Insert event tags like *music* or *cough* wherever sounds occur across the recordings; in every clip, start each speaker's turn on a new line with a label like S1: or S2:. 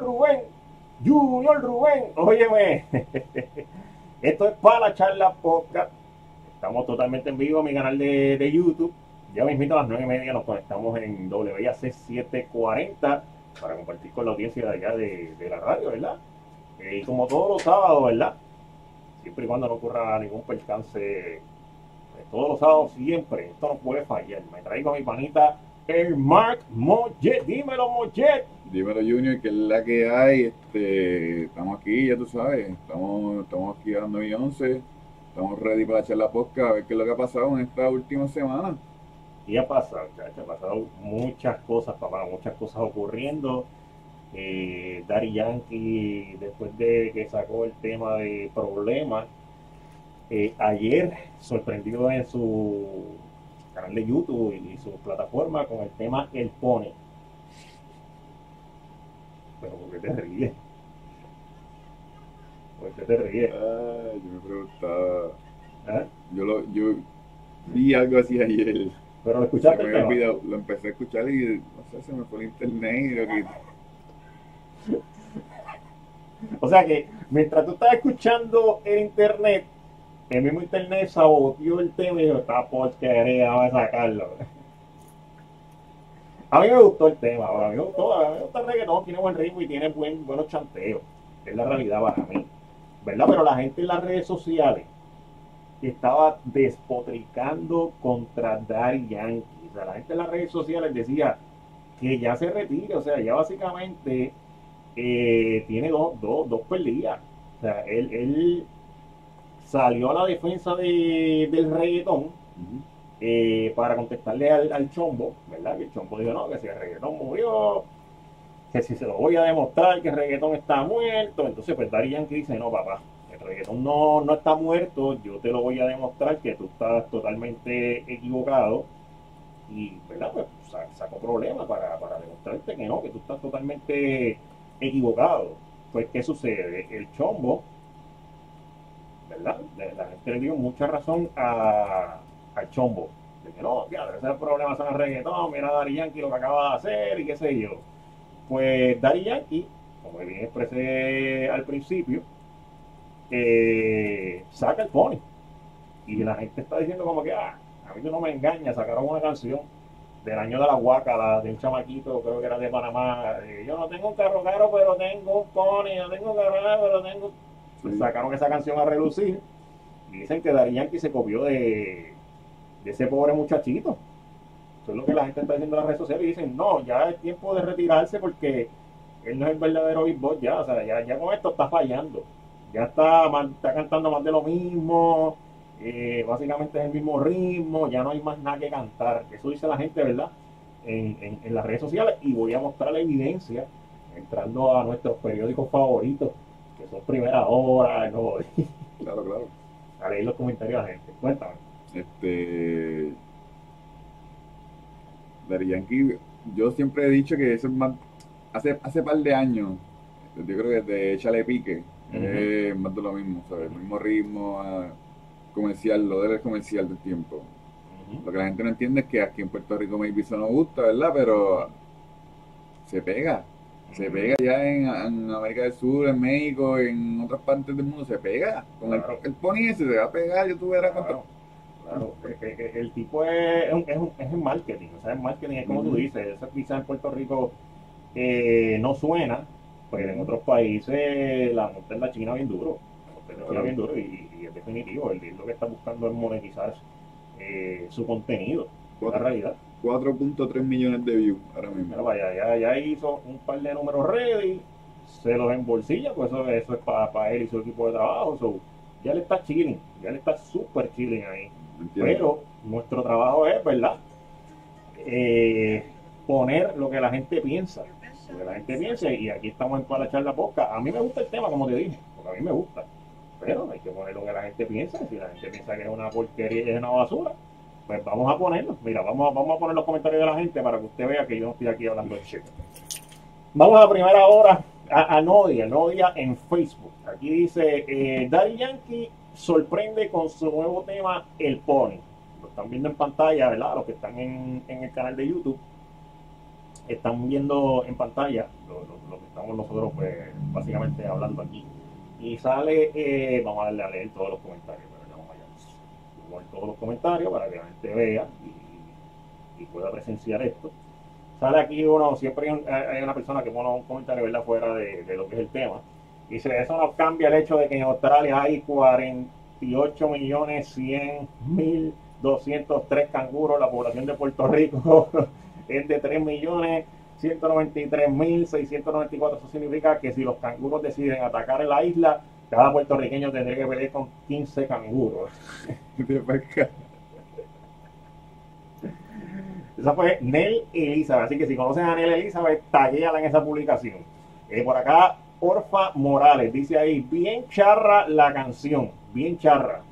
S1: Rubén. Junior Rubén. Óyeme. *laughs* Esto es para la charla podcast. Estamos totalmente en vivo en mi canal de, de YouTube. Ya mismito a las 9 y media nos conectamos en WAC 740 para compartir con la audiencia de allá de, de la radio, ¿verdad? Eh, y como todos los sábados, ¿verdad? Siempre y cuando no ocurra ningún percance, pues, todos los sábados siempre, esto no puede fallar. Me traigo a mi panita, el Mark Mollet. Dímelo, Mollet.
S2: Dímelo Junior, que es la que hay, este, estamos aquí, ya tú sabes, estamos, estamos aquí a las 9 y 11, estamos ready para echar la posca, a ver qué es lo que ha pasado en esta última semana.
S1: Y ha pasado, chacho, ha pasado muchas cosas, papá, muchas cosas ocurriendo. Eh, Daddy Yankee, después de que sacó el tema de problemas, eh, ayer sorprendido en su canal de YouTube y su plataforma con el tema El Pone. Pero ¿por qué te ríes? ¿Por qué te ríes?
S2: Ay, yo me preguntaba,
S1: ¿Eh?
S2: yo, lo, yo vi algo así ayer,
S1: Pero lo
S2: se
S1: escuchaste
S2: me
S1: el
S2: había
S1: tema?
S2: olvidado, lo empecé a escuchar y, no sé, se me fue el internet y lo quité. *laughs*
S1: O sea que mientras tú estás escuchando el internet, el mismo internet saboteó el tema y dijo, está porquería, vamos a sacarlo. A mí me gustó el tema, a mí me gustó, a mí me gusta el reggaetón, tiene buen ritmo y tiene buen, buenos chanteos. Es la realidad para mí. ¿Verdad? Pero la gente en las redes sociales estaba despotricando contra Daddy Yankee. O sea, la gente en las redes sociales decía que ya se retire, o sea, ya básicamente eh, tiene dos, dos, dos peleas. O sea, él, él salió a la defensa de- del reggaetón. Eh, para contestarle al, al chombo, ¿verdad? Que el chombo dijo, no, que si el reggaetón murió, que si se lo voy a demostrar que el reggaetón está muerto, entonces pues Daddy Yankee dice, no, papá, el reggaetón no, no está muerto, yo te lo voy a demostrar que tú estás totalmente equivocado y, ¿verdad? Pues sa- sacó problemas para, para demostrarte que no, que tú estás totalmente equivocado. Pues, ¿qué sucede? El chombo, ¿verdad? La gente le dio mucha razón a, al chombo. De que no, ya, ese problema son el reggaetón, mira a Daddy Yankee lo que acaba de hacer y qué sé yo. Pues Daddy Yankee, como bien expresé al principio, eh, saca el pony. Y la gente está diciendo como que, ah, a mí tú no me engañas, sacaron una canción del año de la guácala, de un chamaquito, creo que era de Panamá. eh, yo no tengo un carro caro, pero tengo un pony, no tengo un carro caro, pero tengo... Pues sacaron esa canción a relucir y dicen que Daddy Yankee se copió de, de ese pobre muchachito. Eso es lo que la gente está diciendo en las redes sociales y dicen, no, ya es tiempo de retirarse porque él no es el verdadero Big Boss ya, o sea, ya, ya con esto está fallando. Ya está, está cantando más de lo mismo, eh, básicamente es el mismo ritmo, ya no hay más nada que cantar. Eso dice la gente, ¿verdad? En, en- en las redes sociales y voy a mostrar la evidencia entrando a nuestros periódicos favoritos, que son Primera Hora, no,
S2: Claro, claro.
S1: a leer los comentarios de la gente. Cuéntame.
S2: Este. Daddy Yankee, yo siempre he dicho que eso es más. Hace, hace par de años, yo creo que desde Échale Pique, es más de lo mismo, ¿sabes? El mismo ritmo ah, comercial, lo del comercial del tiempo. Lo que la gente no entiende es que aquí en Puerto Rico maybe eso no gusta, ¿verdad? Pero se pega. Se pega ya en, en América del Sur, en México, en otras partes del mundo, se pega. Con el,
S1: Claro.
S2: el pony ese se va a pegar, yo tuve
S1: Claro, claro. que- que- que El tipo es, es, un- es, el marketing, o sea, el marketing es como tú dices, eso quizás en Puerto Rico eh, no suena, pero en otros países la monta en la China bien duro, la en China bien duro y, y es definitivo, él lo que está buscando es monetizar eh, su contenido, la realidad.
S2: 4.3 millones de views ahora mismo.
S1: Vaya, ya, ya hizo un par de números ready, se los embolsilla, pues eso, eso es para él y su equipo de trabajo. so, ya le está chilling, ya le está súper chilling ahí. Pero nuestro trabajo es, ¿verdad? Eh, poner lo que la gente piensa. Lo que la gente piensa, y aquí estamos en para la charla poca. A mí me gusta el tema, como te dije, porque a mí me gusta. Pero hay que poner lo que la gente piensa. Si la gente piensa que es una porquería y es una basura, pues vamos a ponerlo. Mira, vamos, a- vamos a poner los comentarios de la gente para que usted vea que yo no estoy aquí hablando de shit. Vamos a la primera hora a, a Nodia, Nodia en Facebook. Aquí dice, eh, Daddy Yankee sorprende con su nuevo tema El Pony. Lo están viendo en pantalla, ¿verdad? Los que están en, en el canal de YouTube, están viendo en pantalla lo, lo- que estamos nosotros, pues, básicamente hablando aquí. Y sale, eh, vamos a darle a leer todos los comentarios, ¿verdad? Vamos a leer todos los comentarios para que la gente vea y, pueda presenciar esto. Sale aquí uno, siempre hay una persona que pone un comentario, ¿verdad? Fuera de, de lo que es el tema. Dice, eso no cambia el hecho de que en Australia hay 48 millones 100 mil 203 canguros, la población de Puerto Rico *laughs* es de 3 millones 193 mil 694. Eso significa que si los canguros deciden atacar en la isla, cada puertorriqueño tendría que pelear con 15 canguros. *laughs* Esa fue Nel Elizabeth. Así que si conocen a Nel Elizabeth, taguéala en esa publicación. Eh, por acá, Orfa Morales dice ahí, bien charra la canción, bien charra.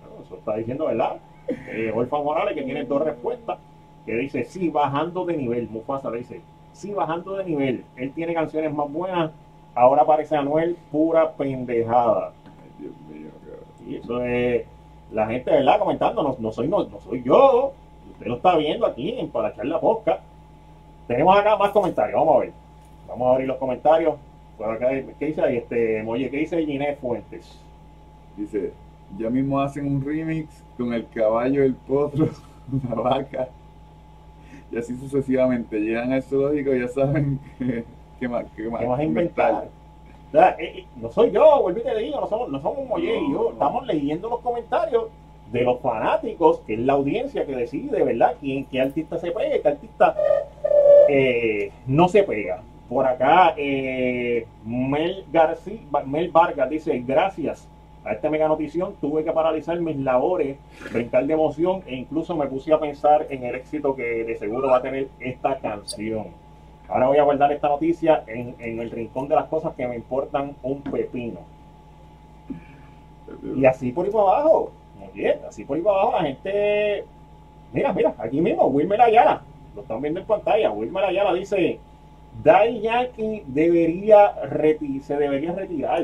S1: Bueno, eso está diciendo, ¿verdad? Eh, Orfa Morales que tiene dos respuestas, que dice, sí, bajando de nivel. Mufasa le dice, sí, bajando de nivel. Él tiene canciones más buenas. Ahora aparece Anuel, pura pendejada.
S2: Ay, Dios mío.
S1: Y eso es la gente, ¿verdad? Comentando, no, no soy, no, no soy yo. Usted lo está viendo aquí en Para echar la posca. Tenemos acá más comentarios, vamos a ver. Vamos a abrir los comentarios. ¿Qué dice ahí? Este, oye, ¿qué dice Ginés Fuentes?
S2: Dice, ya mismo hacen un remix con el caballo, el potro, *laughs* la vaca. Y así sucesivamente. Llegan al zoológico y ya saben *laughs* qué, qué más, qué más
S1: ¿Qué vas a inventar? O sea, eh, eh, no soy yo, vuelvo y te digo, no somos, no somos Molle y yo.
S2: no.
S1: Estamos leyendo los comentarios de los fanáticos, que es la audiencia que decide, ¿verdad? ¿Quién, qué artista se pega y qué artista eh, no se pega. Por acá, eh, Mel García, Mel Vargas dice, gracias a esta mega notición tuve que paralizar mis labores, brincar de emoción e incluso me puse a pensar en el éxito que de seguro va a tener esta canción. Ahora voy a guardar esta noticia en, el rincón de las cosas que me importan un pepino. Y así por ahí para abajo, bien, así por ahí para abajo la gente... Mira, mira, aquí mismo, Wilmer Ayala, lo están viendo en pantalla, Wilmer Ayala dice, Daddy Yankee debería se debería retirar.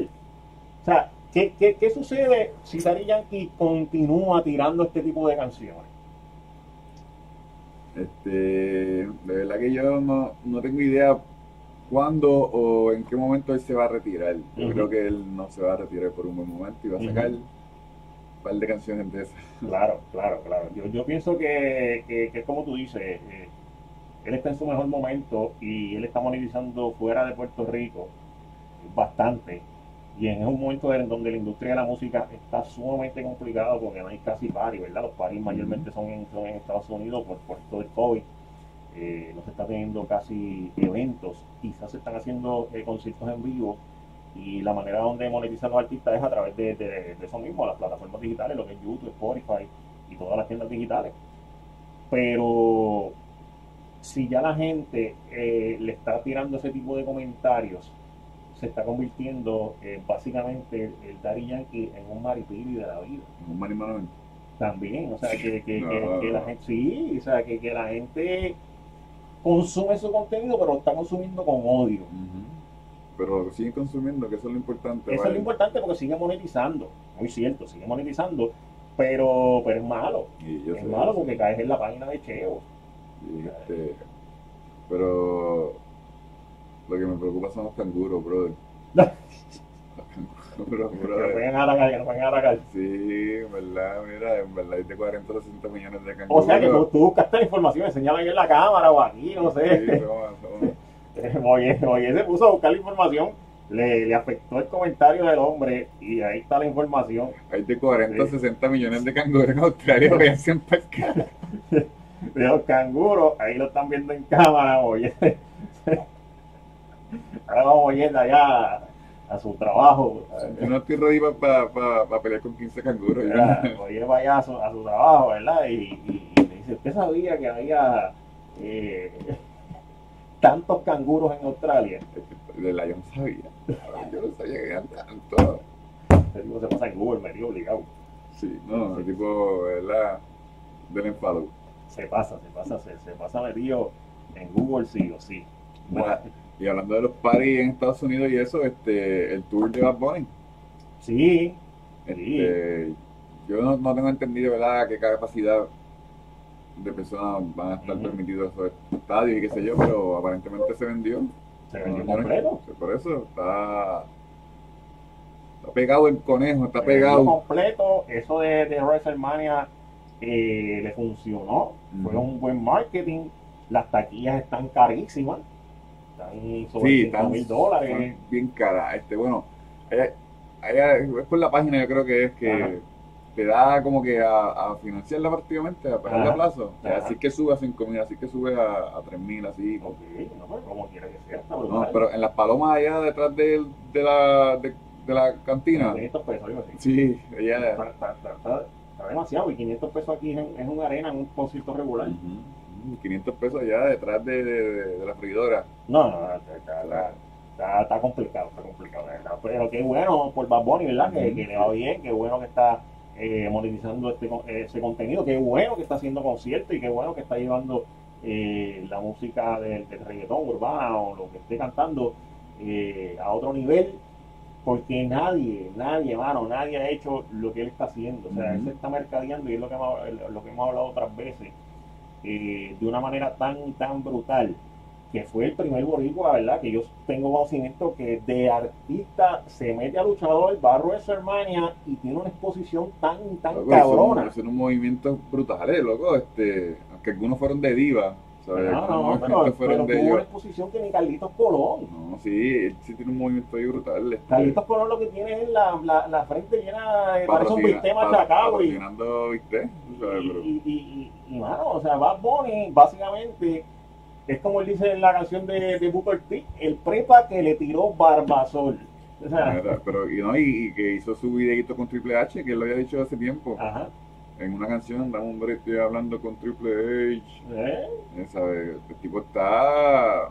S1: O sea, ¿qué, qué, qué sucede si Daddy Yankee continúa tirando este tipo de canciones?
S2: Este, de verdad que yo no, no tengo idea cuándo o en qué momento él se va a retirar. Yo creo que él no se va a retirar por un buen momento y va a sacar un par de canciones de esas.
S1: Claro, claro, claro. Yo, yo pienso que, que, que es como tú dices, eh, él está en su mejor momento y él está monetizando fuera de Puerto Rico bastante. Y en un momento en donde la industria de la música está sumamente complicada porque no hay casi party, ¿verdad? Los parties mayormente son en, son en Estados Unidos por, por esto del COVID. Eh, no se está teniendo casi eventos, quizás se están haciendo eh, conciertos en vivo y la manera donde monetizan los artistas es a través de, de, de eso mismo, las plataformas digitales, lo que es YouTube, Spotify y todas las tiendas digitales. Pero si ya la gente eh, le está tirando ese tipo de comentarios, se está convirtiendo eh, básicamente el Daddy Yankee en un maripili de la vida.
S2: Un Manny Manuel.
S1: También, o sea, que, que, *laughs*
S2: No,
S1: que-
S2: no,
S1: que la gente, sí, o sea, que, que la gente consume su contenido, pero lo está consumiendo con odio.
S2: Pero lo siguen consumiendo, que eso es lo importante.
S1: Eso es lo importante porque sigue monetizando, muy cierto, sigue monetizando, pero, pero es malo.
S2: Y yo
S1: es
S2: sé,
S1: malo porque caes en la página de Cheo.
S2: Y, este, pero lo que me preocupa son los canguros, brother. *laughs* Los canguros,
S1: Que
S2: brother.
S1: pueden atacar, que no pueden atacar.
S2: Sí, en verdad, mira, en verdad hay de 40 a 60 millones de
S1: O
S2: canguros.
S1: sea que tú, tú buscaste la información, enseñala ahí en la cámara o aquí, no
S2: Sí,
S1: sé.
S2: somos- somos- *laughs*
S1: Oye, oye, se puso a buscar la información, le, le afectó el comentario del hombre y ahí está la información.
S2: hay de 40 a
S1: Sí.
S2: 60 millones de canguros en Australia que hacen pescar.
S1: De los canguros, ahí lo están viendo en cámara, oye. *laughs* Ahora vamos oyendo allá a su trabajo.
S2: Yo no estoy ready para pelear con 15 canguros.
S1: Oye, vaya a su, a su trabajo, ¿verdad? Y, y- y le dice, ¿usted sabía que había eh, tantos canguros en Australia?
S2: De la yo no sabía. Yo no sabía que eran tantos.
S1: Este tipo se pasa en Google, me dio obligado.
S2: Sí, no, el tipo, ¿verdad? Del enfado.
S1: Se pasa, se pasa, se, se pasa metido en Google sí o sí.
S2: Bueno, y hablando de los parties en Estados Unidos y eso, este, el tour de Bad Bunny.
S1: Sí,
S2: Este, yo no, no tengo entendido, ¿verdad?, qué capacidad de personas van a estar permitidos esos estadios y qué sé yo, pero aparentemente se vendió.
S1: Se vendió
S2: No, no,
S1: completo.
S2: Por eso está, está pegado el conejo, está
S1: Se
S2: pegado.
S1: completo. Eso de, de WrestleMania eh, le funcionó. Fue un buen marketing. Las taquillas están carísimas. Están sobre
S2: Sí,
S1: 5
S2: están,
S1: mil dólares.
S2: bien caras. Este, bueno, allá- allá- es por la página, yo creo que es que
S1: Ajá.
S2: te da como que a, a financiarla prácticamente, a pagarle a plazo.
S1: Ajá.
S2: Así que sube a 5 mil, así que sube a, a 3 mil, así.
S1: Ok, no, pero como quiera que sea,
S2: No,
S1: brutal.
S2: pero en las palomas allá detrás de, de la, de, de la cantina.
S1: 500 pesos, algo así.
S2: Sí, ella.
S1: Está, está- está- está- demasiado. Y 500 pesos aquí es, es una arena en un concierto regular.
S2: Ujú, 500 pesos allá detrás de, de- de la freidora.
S1: No, no, está, está- está- está- está complicado, está complicado, verdad. Pero qué bueno por Bad Bunny, ¿verdad? Que, que le va bien, qué bueno que está eh, monetizando este, con- ese contenido, qué bueno que está haciendo conciertos y qué bueno que está llevando eh, la música del, del reggaetón urbana o lo que esté cantando eh, a otro nivel. Porque nadie, nadie, mano, nadie ha hecho lo que él está haciendo. O sea, él se está mercadeando y es lo que hemos, lo que hemos hablado otras veces, eh, de una manera tan, tan brutal que fue el primer boricua, ¿verdad? Que yo tengo conocimiento que de artista se mete a luchador, va a WrestleMania y tiene una exposición tan, tan
S2: Loco,
S1: cabrona.
S2: Son, son unos movimientos brutales, loco. Este, aunque algunos fueron de diva. ¿Sabes?
S1: No, no, no, pero, pero tuvo una exposición que ni Carlitos Colón.
S2: No, sí, él sí tiene un movimiento ahí brutal. Este,
S1: Carlitos Colón lo que tiene es la, la, la frente llena de, parece un bistec machacado y.
S2: ¿sabes?
S1: y, y, y, y- y, mano, o sea, Bad Bunny básicamente es como él dice en la canción de, de Booker T, el prepa que le tiró Barbasol. O sea,
S2: Pero, y, no, y, y que hizo su videito con Triple H, que él lo había dicho hace tiempo.
S1: ajá.
S2: En una canción, dame un break, estoy hablando con Triple H.
S1: ¿eh?
S2: eh, ¿sabes? El tipo está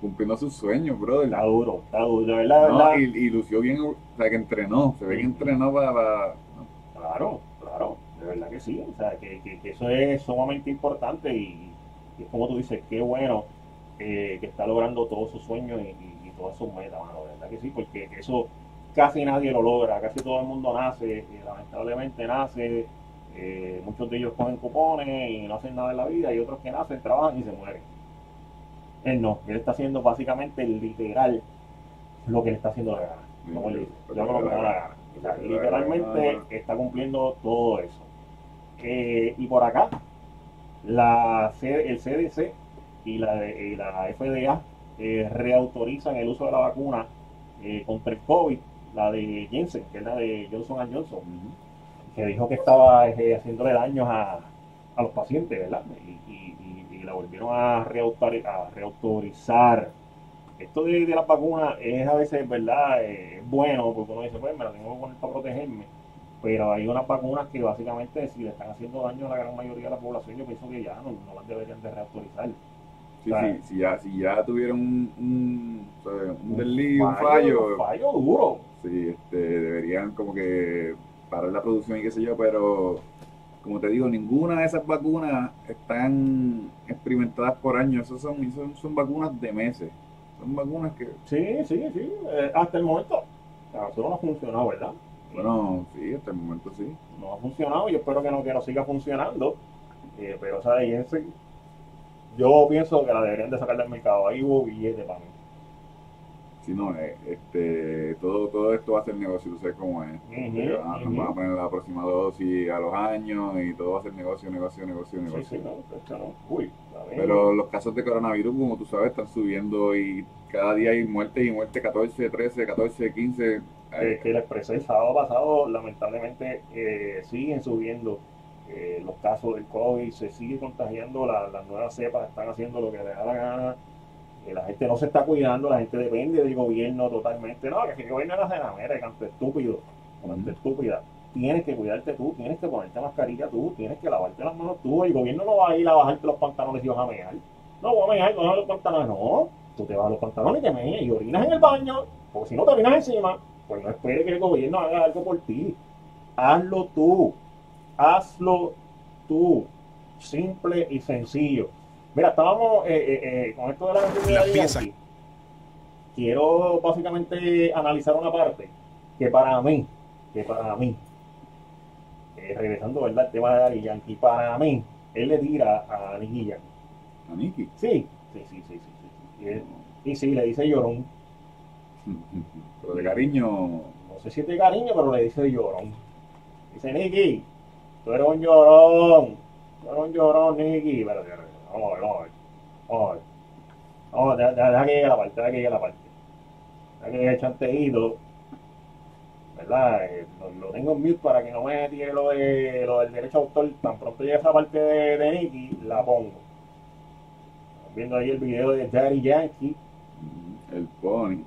S2: cumpliendo sus sueños, brother.
S1: Está duro, está duro, de verdad,
S2: No,
S1: verdad.
S2: y, y lució bien, o sea, que entrenó. Se ve que entrenó para. para-
S1: Claro, claro, de verdad que sí. O sea, que, que- que eso es sumamente importante y, y es como tú dices, qué bueno eh, que está logrando todos sus sueños y, y- y todas sus metas, mano, de verdad que sí, porque eso casi nadie lo logra, casi todo el mundo nace, y lamentablemente nace, eh, muchos de ellos cogen cupones y no hacen nada en la vida y otros que nacen, trabajan y se mueren. Él no, él está haciendo básicamente literal lo que le está haciendo la gana. Como él dice, yo hago lo que me da la gana. O sea, literalmente está cumpliendo todo eso. Eh, y por acá, la, C- el CDC y la, y la FDA eh, reautorizan el uso de la vacuna eh, contra el COVID, la de Jensen, que es la de Johnson Johnson, que dijo que estaba eh, haciéndole daños a, a los pacientes, ¿verdad? Y, y- y- y la volvieron a, reautori- a reautorizar. Esto de, de las vacunas es a veces, ¿verdad? Eh, es bueno, porque uno dice, pues me la tengo que poner para protegerme. Pero hay unas vacunas que básicamente si le están haciendo daño a la gran mayoría de la población, yo pienso que ya no, no las deberían de reautorizar.
S2: Sí,
S1: Claro.
S2: sí, si ya, si ya tuvieron un, un, un desliz, un
S1: fallo,
S2: fallo,
S1: un fallo duro.
S2: sí, este, deberían como que parar la producción y qué sé yo, pero como te digo, ninguna de esas vacunas están experimentadas por años, esas son, son, son vacunas de meses, son vacunas que,
S1: Sí, sí, sí. Eh, hasta el momento, a nosotros no ha funcionado, ¿verdad?
S2: bueno, sí, hasta el momento sí.
S1: no ha funcionado. Yo espero que no, que no siga funcionando. Eh, pero, o sea, yo pienso que la deberían de sacar del mercado. Ahí hubo billete para mí.
S2: Si no, eh, este, todo, todo esto va a ser negocio, tú sabes cómo es. Eh, van, a-
S1: ujú.
S2: van a poner la próxima dosis a los años y todo va a ser negocio, negocio, negocio,
S1: Sí,
S2: negocio.
S1: sí, no, esto no. Uy.
S2: Pero los casos de coronavirus, como tú sabes, están subiendo y cada día hay muertes y muertes 14, 13, 14, 15.
S1: Eh, que les expresé el sábado pasado, lamentablemente eh, siguen subiendo eh, los casos del COVID, se sigue contagiando, la- las nuevas cepas están haciendo lo que les da la gana, la gente no se está cuidando, la gente depende del gobierno totalmente, no, que si el gobierno no hace nada, mira, canto estúpido, canto estúpida, tienes que cuidarte tú, tienes que ponerte mascarilla tú, tienes que lavarte las manos tú, el gobierno no va a ir a bajarte los pantalones y vas a mear, no, voy a mear, no los pantalones, no, tú te bajas los pantalones y te meas y orinas en el baño, porque si no te orinas encima, pues no esperes que el gobierno haga algo por ti. Hazlo tú. Hazlo tú. Simple y sencillo. Mira, estábamos eh, eh, eh, con esto de la enfermedad
S3: La
S1: de. Yankee. Quiero básicamente analizar una parte que para mí, que para mí, eh, regresando, ¿verdad? El tema de Daddy Yankee, para mí, él le tira a Nicky Jam.
S2: A Nicky.
S1: Sí, sí, sí, sí, sí. sí. Y, él- y sí, le dice llorón. *laughs*
S2: Pero de cariño.
S1: No sé si es de cariño, pero le dice llorón. Dice, Nicky, tú eres un llorón. Tú eres un llorón, Nicky. Pero, vamos a ver, vamos a ver. Vamos a ver. Vamos, deja, deja- deja que llegue la parte, deja que llegue la parte. Deja que llegue el chanteíto. ¿Verdad? Eh, lo, lo tengo en mute para que no me tire lo, de, lo del derecho a autor. Tan pronto llegue esa parte de, de Nicky, la pongo. Estamos viendo ahí el video de Daddy Yankee
S2: mm, El pony.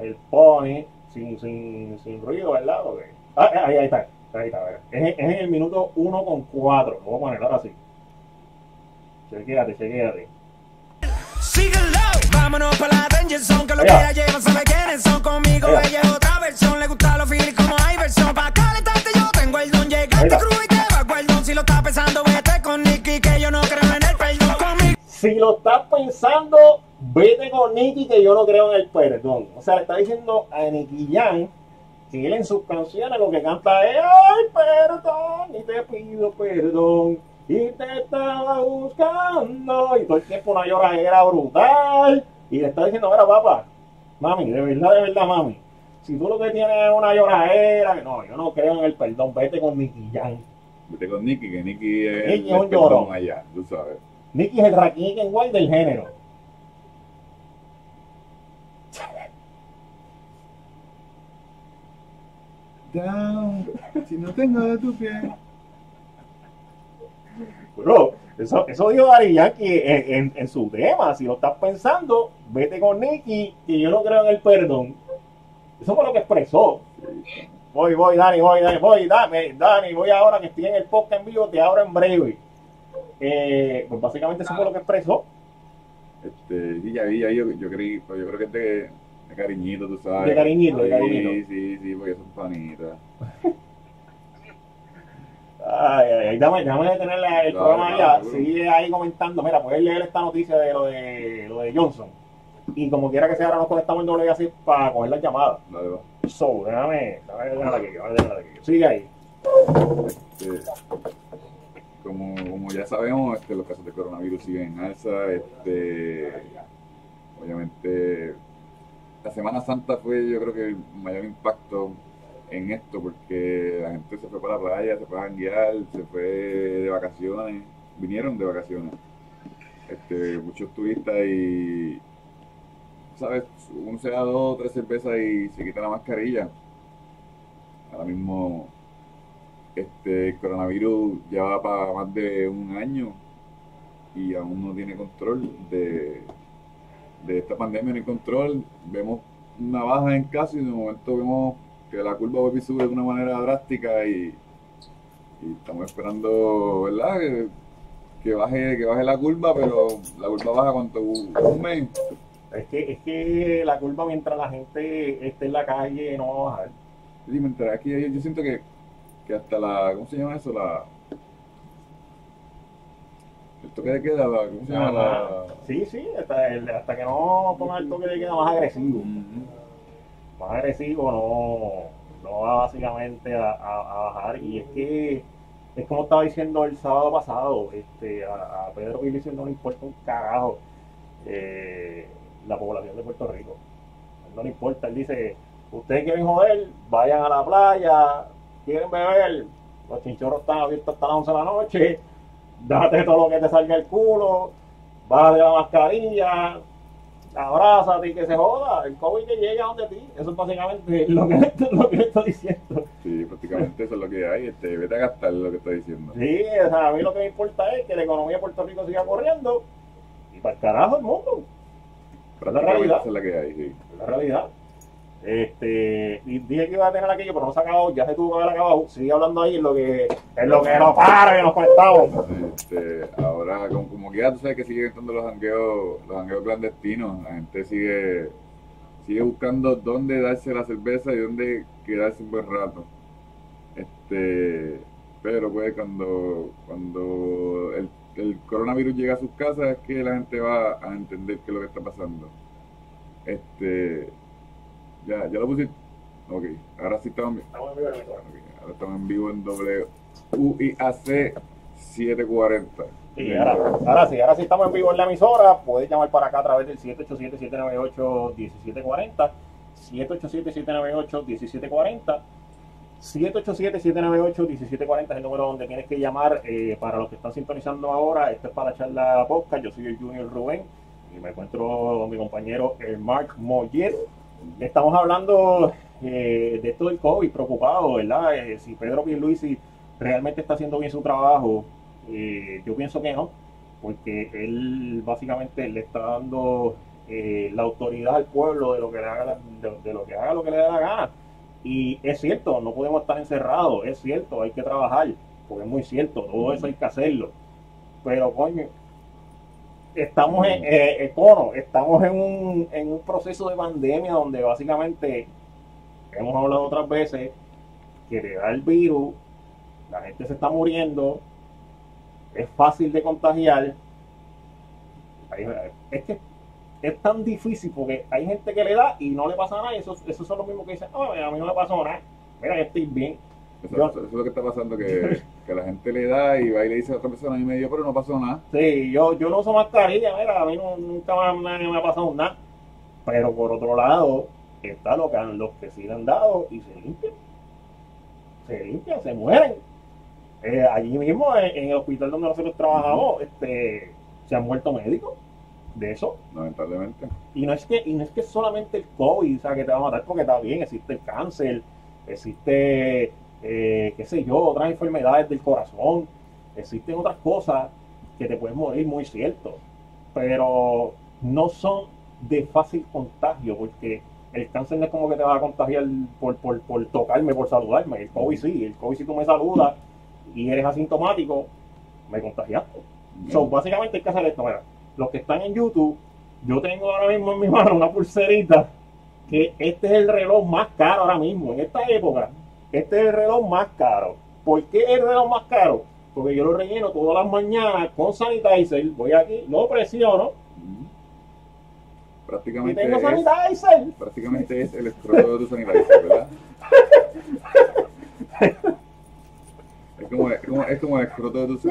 S1: el pone sin, sin, sin ruido, ¿verdad? Porque- ah, ahí, ahí está, ahí está, ¿verdad? Es, es en el minuto 1 con 4, lo voy a poner ahora sí. Chequéate.
S3: Síguelo, vámonos para la Danger Zone, que lo la llevan sabe quiénes son conmigo. Ella es otra versión, le gusta los feelings como Iverson. Pa' calentarte yo tengo el don, llegaste crudo y te bajo el don. Si lo estás pensando, vete con Nicky, que yo no creo en el perdón conmigo.
S1: Si lo estás pensando, vete con Nicky que yo no creo en el perdón. O sea, le está diciendo a Nicky Jam que él en sus canciones lo que canta es Ay, perdón, y te pido perdón. Y te estaba buscando. Y todo el tiempo una lloradera brutal. Y le está diciendo, mira, papá, mami, de verdad, de verdad, mami. Si tú lo que tienes es una lloradera, que no, yo no creo en el perdón, vete con Nicky Jam.
S2: Vete con Nicky, que Nicky es
S1: Nicky
S2: el
S1: es un
S2: perdón
S1: llorón.
S2: allá, tú sabes.
S1: Nicky es el Rakim igual del género.
S2: Down, si no tengo de tu pie.
S1: Bro, eso, eso dijo Dari Yankee en, en- en su tema. Si lo estás pensando, vete con Nicky, que yo no creo en el perdón. Eso fue lo que expresó. Voy, voy, Dani, voy, Dani, voy, dame, Dani, voy ahora que estoy en el podcast en vivo, te abro en breve. Eh, pues básicamente eso fue lo que expresó.
S2: Este, sí, ya vi, ya yo, yo creí, pero yo creo que es de, de cariñito, tú sabes.
S1: De cariñito, de
S2: Sí,
S1: cariñito.
S2: Sí, sí, porque son panitas. *laughs*
S1: Ay, ay, dame, déjame detenerle el programa
S2: seguro.
S1: Sigue ahí comentando. Mira, puedes leer esta noticia de lo de, lo de Johnson. Y como quiera que sea, ahora nos conectamos en doble así para coger las llamadas.
S2: Dale, va.
S1: So, déjame, déjame dejar aquí, déjame aquí. Sigue ahí.
S2: Este, como, como ya sabemos, este, los casos de coronavirus siguen en alza. Este, obviamente, la Semana Santa fue, yo creo que el mayor impacto en esto, porque la gente se fue para la playa, se fue a janguear, se fue de vacaciones, vinieron de vacaciones. Este, muchos turistas y, ¿sabes? Uno se da dos o tres cervezas y se quita la mascarilla. Ahora mismo este el coronavirus ya va para más de un año y aún no tiene control de, de esta pandemia, no hay control. Vemos una baja en casos y de momento vemos que la curva vuelve y sube de una manera drástica y, y estamos esperando, ¿verdad? Que, que baje, que baje la curva, pero la curva baja cuánto un mes.
S1: Es que, es que la curva mientras la gente esté en la calle no va a bajar.
S2: Sí, mientras aquí yo, yo siento que, que hasta la, ¿cómo se llama eso? La, el toque de queda, ¿cómo se llama? La,
S1: Sí, sí, hasta, el- hasta que no ponga el toque de queda más agresivo. Más agresivo no, no va básicamente a, a- bajar. Y es que es como estaba diciendo el sábado pasado, este, a, a Pedro Pilicio no le importa un carajo eh, la población de Puerto Rico. No le importa, él dice, ustedes quieren joder, vayan a la playa, quieren beber, los chinchorros están abiertos hasta las 11 de la noche, date todo lo que te salga el culo, bájate la mascarilla, abrázate y que se joda, el COVID que llegue a donde ti, eso es básicamente lo que, lo que le estoy diciendo.
S2: Sí, prácticamente eso es lo que hay. Este, vete a gastar lo que estoy diciendo.
S1: Sí, o sea, a mí lo que me importa es que la economía de Puerto Rico siga corriendo y para el carajo el mundo.
S2: Prácticamente
S1: realidad.
S2: eso es la que hay, sí.
S1: Es la realidad. Este, y dije que iba a tener aquello, pero no se acabado, ya se tuvo que haber acabado. Sigue hablando ahí en lo que, en lo que nos para, que nos conectamos.
S2: Este, ahora, como, como quiera, tú sabes que siguen estando los jangueos, los jangueos clandestinos. La gente sigue, sigue buscando dónde darse la cerveza y dónde quedarse un buen rato. Este, pero pues cuando, cuando el, el coronavirus llega a sus casas es que la gente va a entender qué es lo que está pasando. Este, ya, ya lo pusiste. Ok, ahora sí estamos
S1: en vivo en el micrófono.
S2: Ok, Ahora estamos en vivo en doble UIAC 740.
S1: Sí, ahora, ahora sí, ahora sí estamos en vivo en la emisora. Puedes llamar para acá a través del 787-798-1740. 787-798-1740. 787-798-1740 es el número donde tienes que llamar eh, para los que están sintonizando ahora. Esto es para charla podcast. Yo soy el Junior Rubén y me encuentro con mi compañero el Mark Moyer. Estamos hablando eh, de esto del COVID, preocupado, ¿verdad? Eh, si Pedro Pierluisi realmente está haciendo bien su trabajo, eh, yo pienso que no, porque él básicamente le está dando la autoridad al pueblo de lo que le haga, de, lo que haga lo que le dé la gana. Y es cierto, no podemos estar encerrados, es cierto, hay que trabajar, porque es muy cierto, todo eso hay que hacerlo. Pero coño, estamos en, eh, estamos en un, en un proceso de pandemia donde básicamente hemos hablado otras veces que te da el virus, la gente se está muriendo, es fácil de contagiar. Es que es tan difícil porque hay gente que le da y no le pasa nada. Y esos, esos son los mismos que dicen, "No, a mí no me pasó nada. Mira, yo estoy bien.
S2: Eso, es lo que está pasando, que, *laughs* que la gente le da y va y le dice a otra persona, a mí me dio, pero no pasó nada.
S1: Sí, yo, yo no uso mascarilla, mira, a mí no- nunca me, ha pasado nada. Pero por otro lado, está lo que han- los que sí le han dado y se limpian. Se limpian, se mueren. Eh, allí mismo, en, en el hospital donde nosotros trabajamos, este, se han muerto médicos de eso.
S2: Lamentablemente.
S1: Y no es que, y no es que solamente el COVID, o sea, que te va a matar porque está bien, existe el cáncer, existe, eh, qué sé yo, otras enfermedades del corazón, existen otras cosas que te pueden morir, muy cierto, pero no son de fácil contagio, porque el cáncer no es como que te va a contagiar por, por, por tocarme, por saludarme, el COVID sí, el COVID si tú me saludas y eres asintomático, me contagiaste. So, básicamente hay que hacer esto. Mira, los que están en YouTube, yo tengo ahora mismo en mi mano una pulserita que este es el reloj más caro ahora mismo, en esta época. Este es el reloj más caro. ¿Por qué es el reloj más caro? Porque yo lo relleno todas las mañanas con sanitizer. Voy aquí, lo presiono
S2: Ujú.
S1: y
S2: Prácticamente
S1: tengo
S2: es,
S1: sanitizer.
S2: prácticamente es el escroto de tu sanitizer, ¿verdad? Es como, es como, es como el escroto de tu, tu-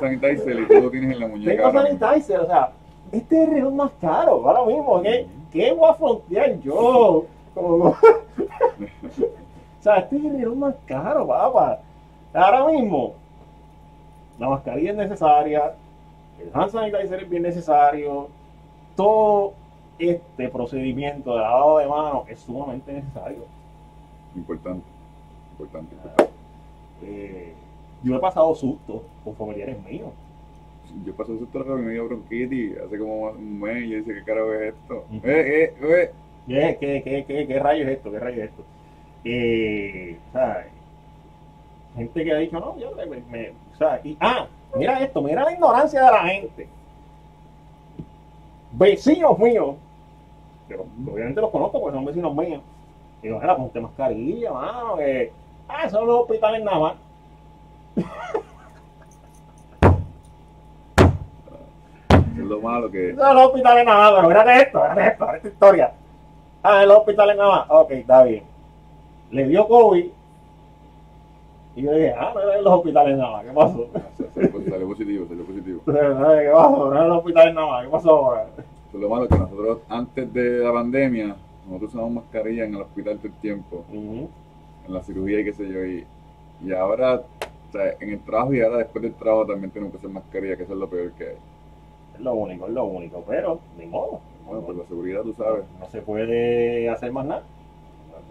S2: sanitizer y tú lo tienes en la muñeca.
S1: Tengo sanitizer, o sea, este es el reloj más caro ahora mismo. ¿Qué, qué voy a frontear yo? Como- *laughs* o sea, este es el reloj más caro, papá. Ahora mismo, la mascarilla es necesaria, el hand sanitizer es bien necesario, todo este procedimiento de lavado de manos es sumamente necesario.
S2: Importante, importante, importante.
S1: Eh, yo he pasado susto con familiares míos.
S2: Yo pasé su trabajo y me dio bronquitis hace como un mes y yo dije, ¿qué carajo es esto? Eh, eh.
S1: ¿Qué, qué, qué, qué, qué rayo es esto? ¿Qué rayo es esto? Eh. Gente que ha dicho, no, yo me, me- o sea, y, ah, mira esto, mira la ignorancia de la gente. Vecinos míos, que obviamente los conozco porque son vecinos míos. Y digo, mira, ponte mascarilla, mano, que, ah, son los hospitales nada más. *laughs*
S2: Es lo malo que...
S1: Son los hospitales nada más, pero mírate esto, mírate esto, esta historia. Ah, en los hospitales nada más. Ok, está bien. Le dio COVID. Y yo dije, ah, no era en los hospitales nada más. ¿Qué pasó?
S2: Salió, salió positivo, salió positivo. *laughs*
S1: ¿Qué pasó? No en los hospitales nada más. ¿Qué pasó ahora?
S2: Es lo malo que nosotros antes de la pandemia, nosotros usamos mascarilla en el hospital todo el tiempo, en la cirugía y qué sé yo, y, y ahora, o sea, en el trabajo y ahora después del trabajo también tenemos que hacer mascarilla, que eso es lo peor que hay.
S1: Es lo único, es lo único. Pero, ni modo.
S2: Bueno, por la seguridad tú sabes.
S1: No se puede hacer más nada.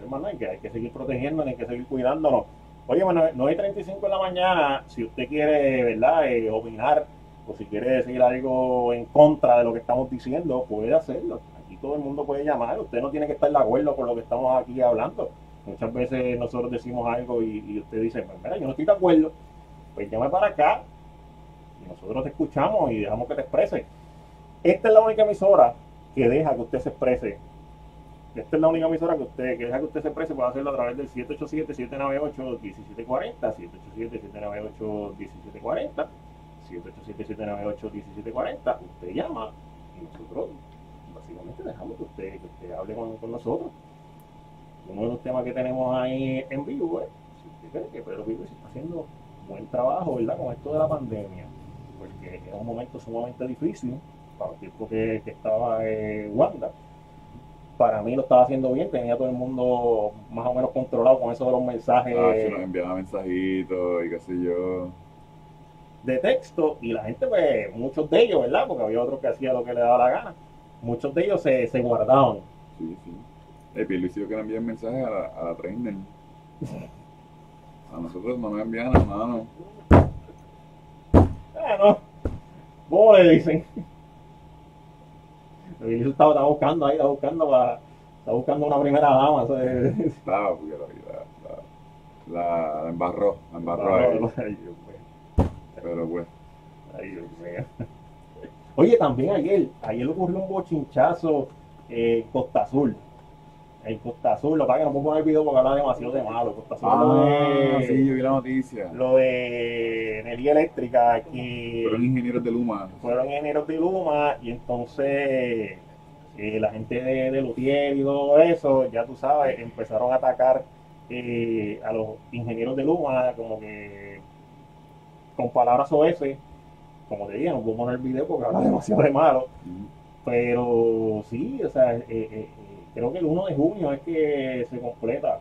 S1: No más nada. que hay que seguir protegiéndonos, hay que seguir cuidándonos. Oye, bueno, 9.35 de la mañana, si usted quiere, ¿verdad?, eh, opinar o si quiere decir algo en contra de lo que estamos diciendo, puede hacerlo. Aquí todo el mundo puede llamar. Usted no tiene que estar de acuerdo con lo que estamos aquí hablando. Muchas veces nosotros decimos algo y, y usted dice, pues mira, yo no estoy de acuerdo. Pues llame para acá y nosotros te escuchamos y dejamos que te expreses. Esta es la única emisora que deja que usted se exprese. Esta es la única emisora que usted que deja que usted se exprese. Puede hacerlo a través del 787-798-1740, 787-798-1740, 787-798-1740. Usted llama y nosotros básicamente dejamos que usted, hable con, con nosotros. Uno de los temas que tenemos ahí en vivo es si usted cree que Pedro Vives está haciendo trabajo, ¿verdad? Con esto de la pandemia, porque era un momento sumamente difícil para el tiempo que, que estaba eh, Wanda. Para mí lo estaba haciendo bien, tenía todo el mundo más o menos controlado con eso de los mensajes
S2: Ah, si nos enviaba mensajitos y qué sé yo.
S1: de texto y la gente, pues, muchos de ellos, ¿verdad? Porque había otros que hacía lo que le daba la gana. Muchos de ellos se, se guardaban.
S2: Sí, sí. El que le envía mensajes a la, a la trainer. A nosotros no nos envían a mano.
S1: Ah, no. ¿Cómo le dicen? El Inicio estaba, estaba buscando ahí, estaba buscando para, estaba buscando una primera dama. eso es-
S2: Estaba, *laughs* porque la, la, la, la embarró, la embarró ahí. *laughs*
S1: Ay, Dios mío.
S2: Pero pues,
S1: Ay, Dios mío. *laughs* Oye, también ayer, ayer ocurrió un bochinchazo en Costa Azul. En Costa Azul, lo que pasa que no puedo poner el video porque habla demasiado de malo. Costa Azul,
S2: ah,
S1: de,
S2: sí, yo vi la noticia.
S1: lo de energía eléctrica que
S2: Fueron ingenieros de Luma.
S1: fueron ingenieros de Luma y entonces eh, la gente de, de Lutier y todo eso, ya tú sabes, empezaron a atacar eh, a los ingenieros de Luma como que con palabras oeces, como te dije, no puedo poner el video porque habla *laughs* demasiado de malo, pero sí, o sea, eh, eh, creo que el 1 de junio es que se completa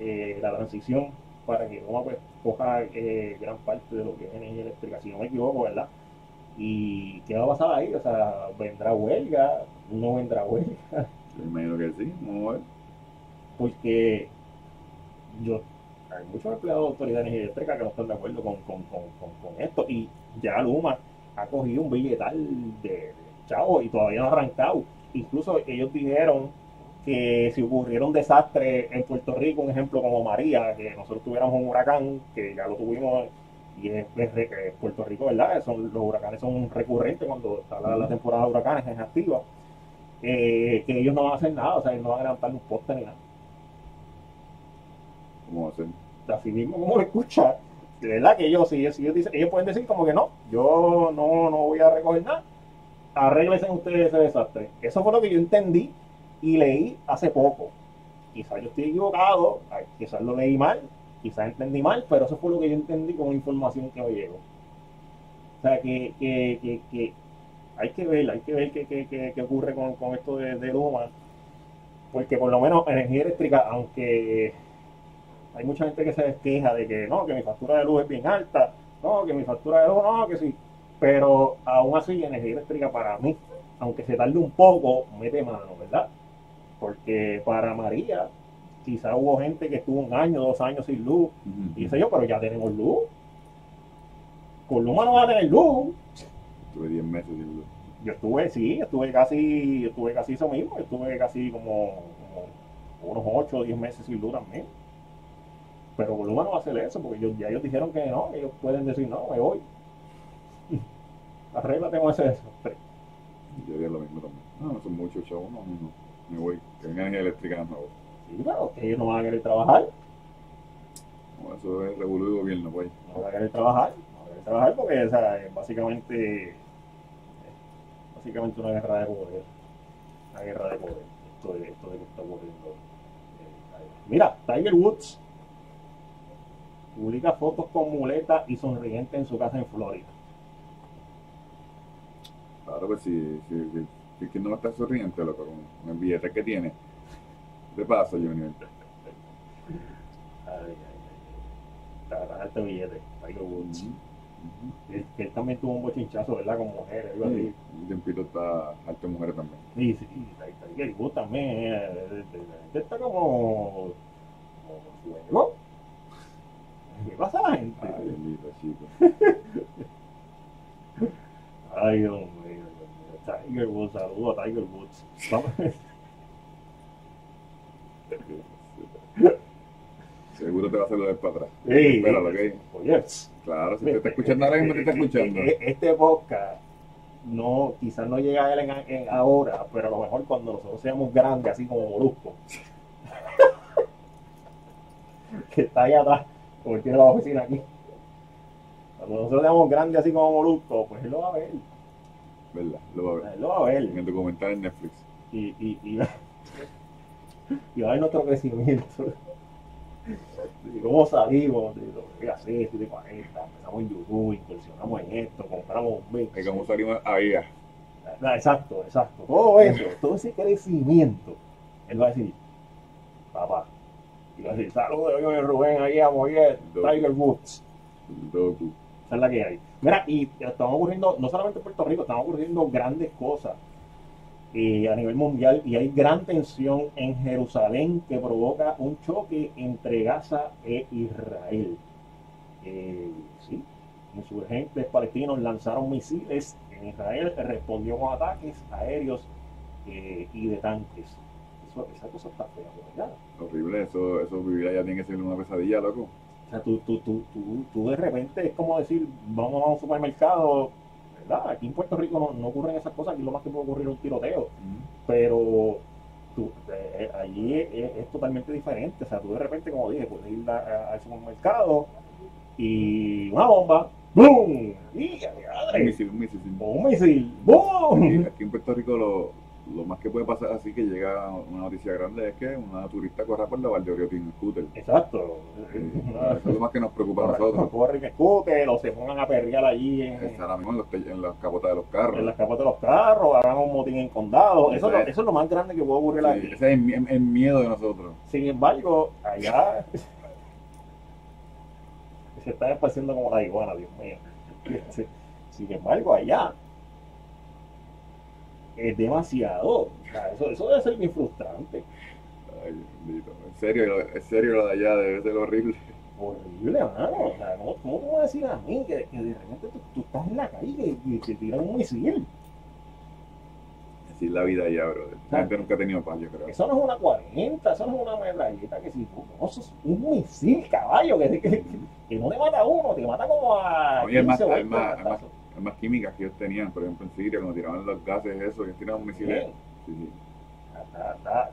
S1: eh, la transición para que Luma pues coja eh, gran parte de lo que es energía eléctrica, si no me equivoco, ¿verdad? ¿Y qué va a pasar ahí? O sea, ¿vendrá huelga? ¿No vendrá huelga? *laughs*
S2: Yo imagino que sí. Vamos a ver.
S1: Porque yo, hay muchos empleados de Autoridad de Energía Eléctrica que no están de acuerdo con, con, con, con, con esto. Y ya Luma ha cogido un billetal de, de chavo y todavía no ha arrancado. Incluso ellos dijeron que si ocurriera un desastre en Puerto Rico, un ejemplo como María, que nosotros tuviéramos un huracán, que ya lo tuvimos, y es, es re- que Puerto Rico, ¿verdad? Son, los huracanes son recurrentes cuando está la, la temporada de huracanes es activa, eh, que ellos no van a hacer nada, o sea, ellos no van a levantar un poste ni nada.
S2: ¿Cómo ser?
S1: Así mismo como lo escucha, de verdad que ellos, si, si ellos, dicen, ellos pueden decir como que no, yo no, no voy a recoger nada, arréglense ustedes ese desastre. Eso fue lo que yo entendí y leí hace poco. Quizás yo estoy equivocado, quizás lo leí mal, quizás entendí mal, pero eso fue lo que yo entendí con la información que me llegó. O sea, que, que, que, que hay que ver, hay que ver qué, ocurre con, con esto de, de Luma, porque por lo menos energía eléctrica, aunque hay mucha gente que se queja de que no, que mi factura de luz es bien alta, no, que mi factura de luz no, que sí, pero aún así energía eléctrica para mí, aunque se tarde un poco, mete mano, ¿verdad? Porque para María, quizá hubo gente que estuvo un año, dos años sin luz, y sé yo, pero ya tenemos luz. Con Luma no va a tener luz.
S2: Tuve 10 meses sin luz.
S1: Yo estuve, sí, estuve casi, estuve casi eso mismo, estuve casi como, como unos 8 o 10 meses sin luz también. Pero con Luma no va a hacer eso, porque ellos, ya ellos dijeron que no, ellos pueden decir no, me voy. *laughs* Arréglate con ese desastre.
S2: Yo haría lo mismo también. No, no son muchos chavos, no, no. Me voy. Que venga energía eléctrica no.
S1: Sí, pero que ellos no van a querer trabajar,
S2: no eso es revolú de gobierno, pues.
S1: no van a querer trabajar, no van a querer trabajar porque o sea, es básicamente, básicamente una guerra de poder. Una guerra de poder. Esto de, esto de que está ocurriendo. eh, Mira, Tiger Woods publica fotos con muleta y sonriente en su casa en Florida.
S2: Claro, pues si, si, si, es que no va a estar sonriente, loco, con, el billete que tiene. ¿Qué pasa, Junior?
S1: Ay, ay, ay. Agarras este billete, Woods.
S2: Ujú.
S1: Él, que él también tuvo un bochinchazo, ¿verdad? Con mujeres, algo así.
S2: Sí, un tiempito está alto mujeres también.
S1: Sí, sí, Tiger Woods también. eh, eh, eh, está como. como fuego. ¿Qué pasa a la gente?
S2: Ay, bendito, chico. *laughs*
S1: Ay, Dios mío. Tiger Woods, saludo a Tiger Woods. *laughs*
S2: Seguro te va a saludar para atrás.
S1: Sí.
S2: Espéralo, ¿ok?
S1: Oye,
S2: Claro, si te está escuchando ahora mismo, te está escuchando.
S1: eh, Este podcast no, quizás no llega a él en, en ahora, pero a lo mejor cuando nosotros seamos grandes, así como Molusco, *laughs* que está allá atrás, porque tiene la oficina aquí. Cuando nosotros seamos grandes, así como Molusco, pues él lo va a ver.
S2: ¿Verdad? Lo va a ver.
S1: Lo va a.
S2: En el documental en Netflix.
S1: Y, y, y, y va a ver nuestro crecimiento. Cómo salimos. todo. voy a hacer 740, empezamos en YouTube, incursionamos en esto, compramos un mix.
S2: Y como salimos ahí, ah,
S1: Ah, Exacto, exacto. Todo eso, todo ese crecimiento, él va a decir, papá, y va a decir, saludos, yo Rubén ahí a Moyer, Tiger Woods.
S2: Doku.
S1: La que hay. Mira, y están ocurriendo, no solamente en Puerto Rico, están ocurriendo grandes cosas eh, a nivel mundial y hay gran tensión en Jerusalén que provoca un choque entre Gaza e Israel. Eh, sí, insurgentes palestinos lanzaron misiles en Israel, respondió con ataques aéreos eh, y de tanques. Esa cosa está fea, ¿verdad?
S2: Horrible, eso, eso vivir allá tiene que ser una pesadilla, loco.
S1: O sea, tú, tú, tú, tú, tú de repente es como decir, vamos a un supermercado, ¿verdad? Aquí en Puerto Rico no, no ocurren esas cosas, aquí lo más que puede ocurrir es un tiroteo, pero tú, eh, allí es, es totalmente diferente. O sea, tú de repente, como dije, puedes ir al supermercado y una bomba, ¡boom! ¡Y
S2: Un misil, un misil, sí.
S1: O un misil, ¡boom!
S2: Aquí, aquí en Puerto Rico lo, lo más que puede pasar así que llega una noticia grande es que una turista corra por la Valdeoriotti en scooter.
S1: Exacto.
S2: Eso es lo más que nos preocupa a nosotros.
S1: Corren scooter o se pongan a perrear allí en,
S2: mismo en, los en las capotas de los carros.
S1: en las capas de los carros, hagan un motín en condado. Eso, es eso es lo más grande que puede ocurrir
S2: Sí,
S1: aquí.
S2: ese es el, mi- el miedo de nosotros.
S1: Sin embargo, allá *laughs* se está esparciendo como la iguana, Dios mío. *laughs* Sin embargo, allá es demasiado. Eso, eso debe ser bien frustrante.
S2: Ay, bendito. En serio, en serio lo de allá debe ser horrible.
S1: Horrible, mano. O sea, ¿cómo, cómo tú me vas a decir a mí que, que de repente tú, tú estás en la calle y, te tiran un misil?
S2: Así es la vida allá, bro. La gente nunca ha tenido paz, yo creo.
S1: Eso no es una 40, eso no es una metralleta que si tú, no, eso es un misil, caballo, que, que, que no te mata a uno, te mata como a
S2: Oye, es más-
S1: 15
S2: es más- más- Hay más químicas que ellos tenían, por ejemplo, en Siria, cuando tiraban los gases, eso, ellos tiraban misiles. Sí, sí.
S1: Está, está-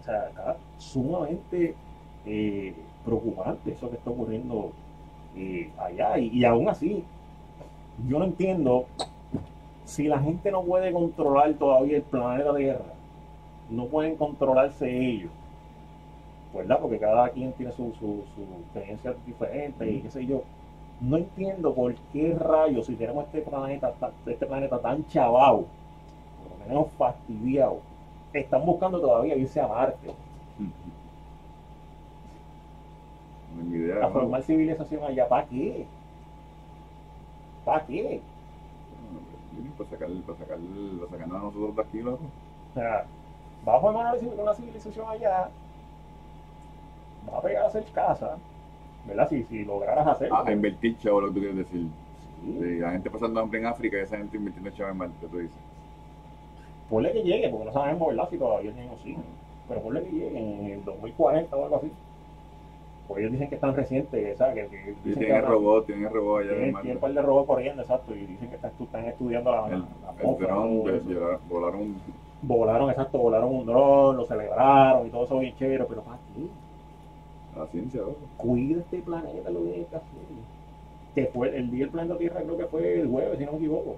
S1: o sea, está sumamente eh, preocupante eso que está ocurriendo eh, allá. Y, y aún así, yo no entiendo si la gente no puede controlar todavía el planeta Tierra, no pueden controlarse ellos, ¿verdad? Porque cada quien tiene su, su, su creencias diferentes y qué sé yo. No entiendo por qué rayos, si tenemos este planeta, ta- este planeta tan chavado, lo tenemos fastidiado, están buscando todavía irse a Marte,
S2: No tengo idea.
S1: a
S2: ¿no?
S1: formar civilización allá. ¿Para qué? ¿Para qué?
S2: Bueno, Para sacar, para sacar, para sacarnos a nosotros de aquí, loco.
S1: Sea, va a formar una civilización allá, va a pegar a hacer casa, ¿verdad? Si, si lograras hacerlo.
S2: Ah, a invertir, chavo, lo que tú quieres decir.
S1: Sí.
S2: Sí, la gente pasando hambre en África y esa gente invirtiendo chavo en Marte, tú dices.
S1: Ponle que llegue, porque no sabemos, ¿verdad? Si todavía tienen oxígeno. Pero ponle que llegue en el 2040 o algo así. Pues ellos dicen que están recientes, ¿sabes? Que, que dicen que
S2: tienen el
S1: ahora-
S2: robot, tienen el robot allá en
S1: tienen, tienen un par de robots corriendo, exacto, y dicen que están, están estudiando la,
S2: El,
S1: la
S2: el dron,
S1: eso.
S2: llevar- volaron
S1: Volaron, exacto, volaron un dron, lo celebraron y todo eso bien chévere, pero ¿para qué?
S2: A la ciencia, loco.
S1: Cuida este planeta, lo que. Que fue el día del planeta Tierra, creo que fue el jueves, si no me equivoco.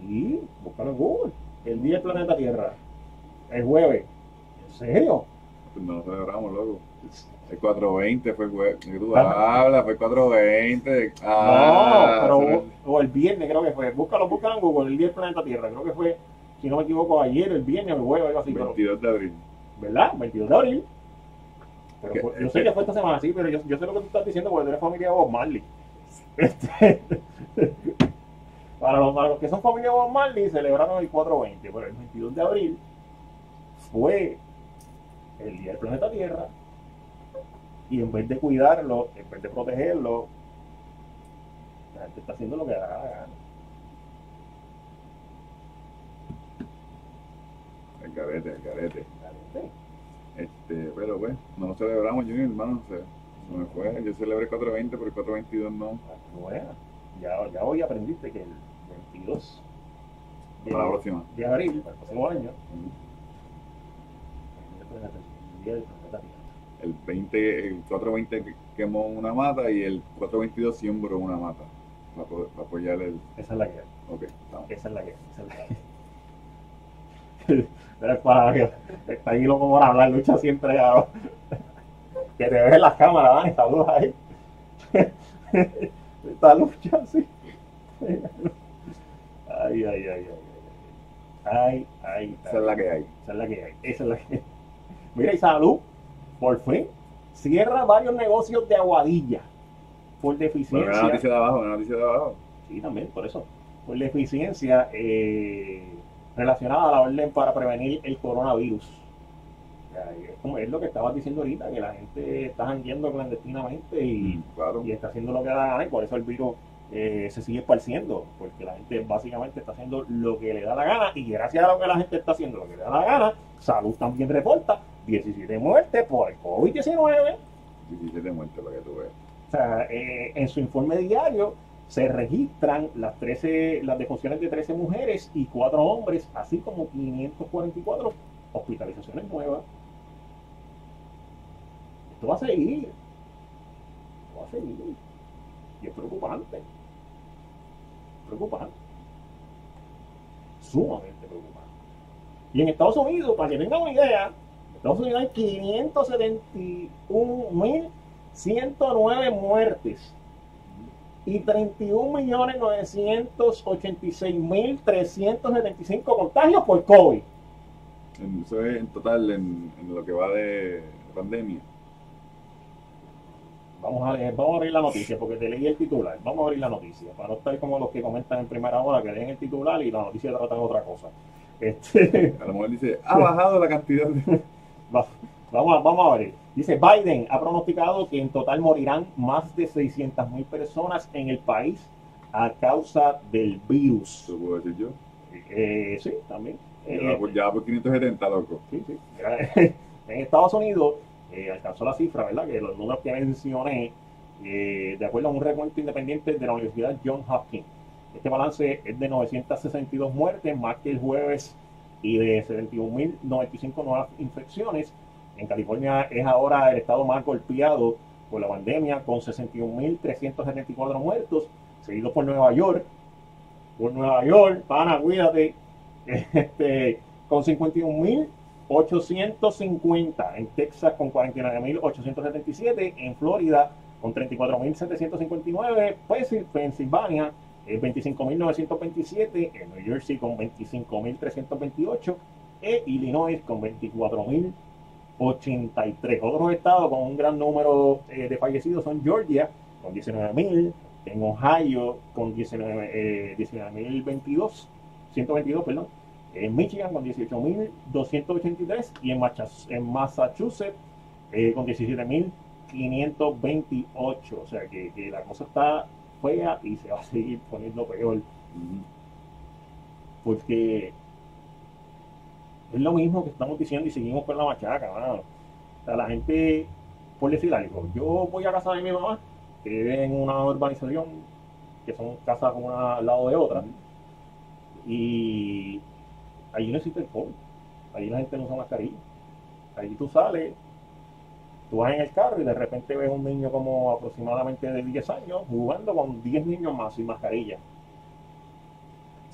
S1: Sí, búscalo en Google. El día del planeta Tierra, el jueves. ¿En serio?
S2: No lo celebramos, loco. *laughs* El 420 fue el jue- que tú
S1: Ah.
S2: hablas, fue el 420. Ah,
S1: no, pero
S2: eso
S1: o el viernes creo que fue. Búscalo, búscalo en Google, el día del planeta Tierra. Creo que fue, si no me equivoco, ayer, el viernes el jueves, algo así.
S2: es
S1: pero-
S2: 22 de abril.
S1: ¿Verdad? 22 de abril. Pero yo sé
S2: que-
S1: fue esta semana, sí, pero yo, yo sé lo que tú estás diciendo porque tú eres familia de Bob Marley. *laughs* Este, para, los, para los que son familia de Bob Marley, celebraron el 420, pero el 22 de abril fue el día del planeta Tierra. Y en vez de cuidarlo, en vez de protegerlo, la gente está haciendo lo que da la gana.
S2: El carete, el carete.
S1: La gente,
S2: Este, pero pues, no lo celebramos, Junior, hermano. O sea, no me fue. Yo celebré el 420, pero el 422 no.
S1: Bueno, ya, ya hoy aprendiste que el 22 de,
S2: Para la próxima.
S1: de abril, para el próximo año, el día del planeta Tierra.
S2: El 20, el 420 que- quemó una mata y el 422 sembró una mata. Para, para apoyar el.
S1: Esa es la hay.
S2: Ok, estamos.
S1: Esa es la hay. Esa es la. Pero *laughs* es para que está ahí loco por hablar, lucha siempre. ah, Que te ves en las cámaras, Dani, saludos ahí. *laughs* Esta lucha, sí. Ay, ay, ay, ay. Ay, ay,
S2: Esa es la que hay.
S1: Esa es la que hay. Esa es la que Mira, y salud, por fin, cierra varios negocios de aguadilla por deficiencia.
S2: una noticia de abajo, una noticia de abajo.
S1: Sí, también, por eso. Por deficiencia eh, relacionada a la orden para prevenir el coronavirus. O sea, es, como, es lo que estabas diciendo ahorita, que la gente está jangueando clandestinamente y,
S2: Claro.
S1: y está haciendo lo que da la gana y por eso el virus eh, se sigue esparciendo, porque la gente básicamente está haciendo lo que le da la gana y gracias a lo que la gente está haciendo lo que le da la gana, Salud también reporta 17 muertes por el COVID-19.
S2: 17 muertes lo que tú ves.
S1: O sea, eh, en su informe diario se registran las 13, las defunciones de 13 mujeres y 4 hombres, así como 544 hospitalizaciones nuevas. Esto va a seguir. Esto va a seguir. Y es preocupante. Preocupante. Sumamente preocupante. Y en Estados Unidos, para que tengan una idea, en Estados Unidos hay 571.109 muertes y 31.986.375 contagios por COVID.
S2: Eso es en total en, en lo que va de pandemia.
S1: Vamos a, leer, vamos a abrir la noticia porque te leí el titular. Vamos a abrir la noticia para no estar como los que comentan en primera hora que leen el titular y la noticia tratan otra cosa. Este,
S2: A lo mejor dice, ha bajado la cantidad de... *laughs*
S1: va- vamos, a, vamos a ver. Dice Biden ha pronosticado que en total morirán más de 600.000 personas en el país a causa del virus.
S2: Eso puedo decir yo.
S1: Eh, sí, también. Eh,
S2: Ya por, ya por 570, loco.
S1: Sí, sí. *laughs* En Estados Unidos eh, alcanzó la cifra, ¿verdad? Que los números que mencioné, eh, de acuerdo a un recuento independiente de la Universidad John Hopkins. Este balance es de 962 muertes más que el jueves y de 71.095 nuevas infecciones. En California es ahora el estado más golpeado por la pandemia con 61.374 muertos, seguido por Nueva York. Por Nueva York, pana, cuídate. *laughs* Este, con 51.850, en Texas con 49.877, en Florida con 34.759, pues, Pensilvania eh, 25.927, en New Jersey con 25.328 e Illinois con 24.083. Otros estados con un gran número eh, de fallecidos son Georgia con 19.000, en Ohio con 19, eh, 19.022, 122, perdón, en Michigan con 18.283 y en, Machas- en Massachusetts eh, con 17.528. O sea que, que la cosa está fea y se va a seguir poniendo peor porque es lo mismo que estamos diciendo y seguimos con la machaca, mano. O sea, la gente, por decir algo, yo voy a casa de mi mamá, que vive en una urbanización, que son casas una al lado de otra, y allí no existe el COVID, allí la gente no usa mascarilla. Allí tú sales, tú vas en el carro y de repente ves un niño como aproximadamente de 10 años jugando con 10 niños más sin mascarilla.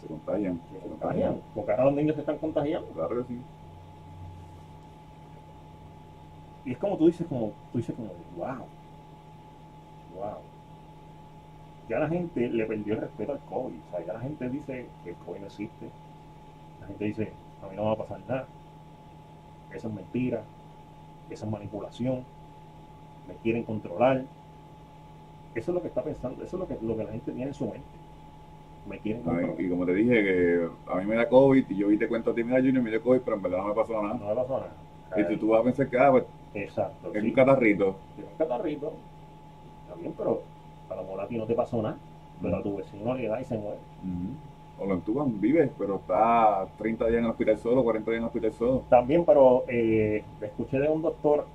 S2: Se contagian.
S1: Se contagian, porque ahora los niños se están contagiando.
S2: Claro que sí.
S1: Y es como tú dices, como, tú dices como, wow, wow. Ya la gente le perdió el respeto al COVID. O sea, ya la gente dice que el COVID no existe. La gente dice, a mí no me va a pasar nada. Eso es mentira. Eso es manipulación. Me quieren controlar. Eso es lo que está pensando. Eso es lo que, lo que la gente tiene en su mente. Me quieren
S2: y como te dije, que a mí me da COVID y yo vi te cuento a ti, mira Junior, me dio COVID, pero en verdad no me pasó nada.
S1: No me pasó nada.
S2: Y tú, tú vas a pensar que ah, pues,
S1: Exacto.
S2: es
S1: sí.
S2: un catarrito.
S1: Tiene un catarrito, está bien, pero a lo mejor a ti no te pasó nada, pero a tu vecino le da y se muere.
S2: O lo entuban, vives, pero está 30 días en el hospital solo, 40 días en el hospital solo.
S1: También, pero eh, escuché de un doctor,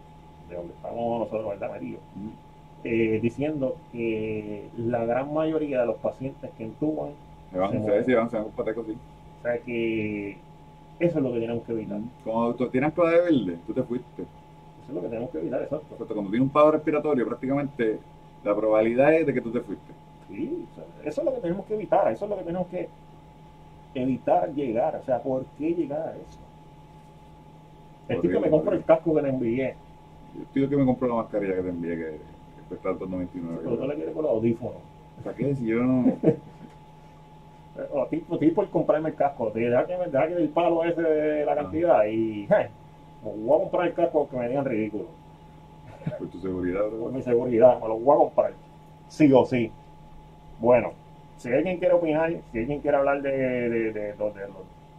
S1: de donde estamos nosotros, ¿verdad, Marillo?
S2: Ujú.
S1: Eh, diciendo que la gran mayoría de los pacientes que entuban,
S2: patecos, sí.
S1: o sea que eso es lo que tenemos que evitar.
S2: Cuando tú tienes ancla de verde, tú te fuiste.
S1: Eso es lo que tenemos que evitar, exacto.
S2: Perfecto, cuando tienes un paro respiratorio, prácticamente la probabilidad es de que tú te fuiste.
S1: Sí, o sea, eso es lo que tenemos que evitar, eso es lo que tenemos que evitar llegar. O sea, ¿por qué llegar a eso? El tipo que me compra el casco que le envié,
S2: estoy que me compró la mascarilla que te envié, que Cuesta 2.99.
S1: Pero tú le quieres con los audífonos.
S2: ¿Para qué? Si yo no...
S1: O tipo, tipo el comprarme el casco. Te deja que deja que el palo ese de la cantidad y je, voy a comprar el casco que me digan ridículo. *laughs*
S2: Por tu seguridad,
S1: Por mi seguridad, me lo voy a comprar. Sí o sí. Bueno, si alguien quiere opinar, si alguien quiere hablar de, de, de- de-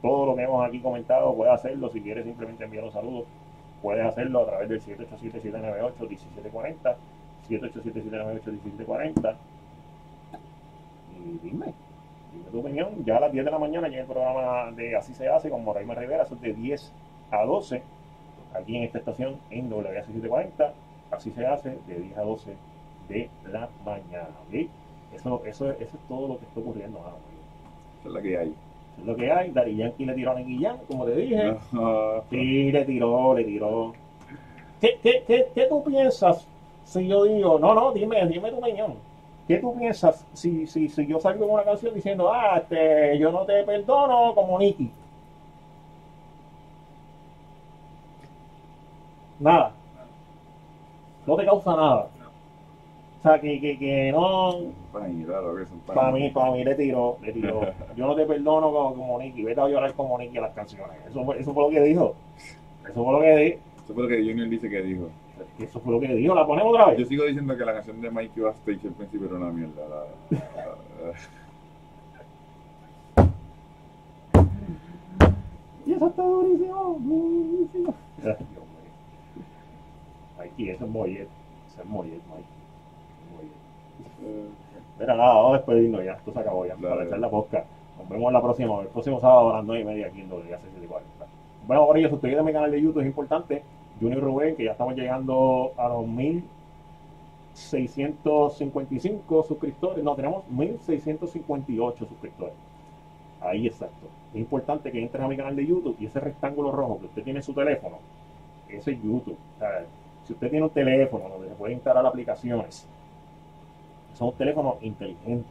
S1: todo lo que hemos aquí comentado, puede hacerlo. Si quiere simplemente enviar un saludo, puedes hacerlo a través del 787-798-1740. 787-798-1740. Y dime, dime tu opinión. Ya a las 10 de la mañana llega el programa de Así se hace con Moraima Rivera, eso es de 10 a 12, aquí en esta estación en WAC 740. Así se hace de 10 a 12 de la mañana. ¿ok? Eso, eso, eso es todo lo que está ocurriendo ahora.
S2: Esa es la que hay.
S1: Eso es lo que hay. Dari Yankee le tiró a Jam, como te dije. Sí, le tiró, le tiró. ¿Qué, qué, qué, qué tú piensas si yo digo, no, no, dime, dime tu opinión? ¿Qué tú piensas si, si, si yo salgo en una canción diciendo, ah, este, yo no te perdono como Nicky? Nada. No te causa nada. O sea, que, que, que no, para mí, para mí le tiró, le tiró. Yo no te perdono como, como Nicky, vete a llorar como Nicky las canciones. Eso eso fue lo que dijo. Eso fue lo que dijo.
S2: Eso fue lo que Junior dice que dijo.
S1: Eso fue lo que dijo. ¿La ponemos otra
S2: Yo
S1: vez?
S2: sigo diciendo que la canción de Mikey Backstage al principio era una mierda. la- la-
S1: Y eso está durísimo. durísimo. Dios mío. Mikey, eso es Mollet. Eso es Mollet, Mikey. Mollet. Mira, nada, vamos a despedirnos ya. Esto se acabó ya.
S2: Dale.
S1: Para echar la posca. Nos vemos la próxima, el próximo sábado a las 9 y media aquí en WAC 740. Bueno, por ello, suscribirte a mi canal de YouTube es importante. Junior Rubén, que ya estamos llegando a los 1655 suscriptores. No, tenemos 1658 suscriptores. Ahí exacto. Es importante que entres a mi canal de YouTube y ese rectángulo rojo que usted tiene en su teléfono, ese es YouTube. Si usted tiene un teléfono donde se puede instalar aplicaciones, son teléfonos inteligentes,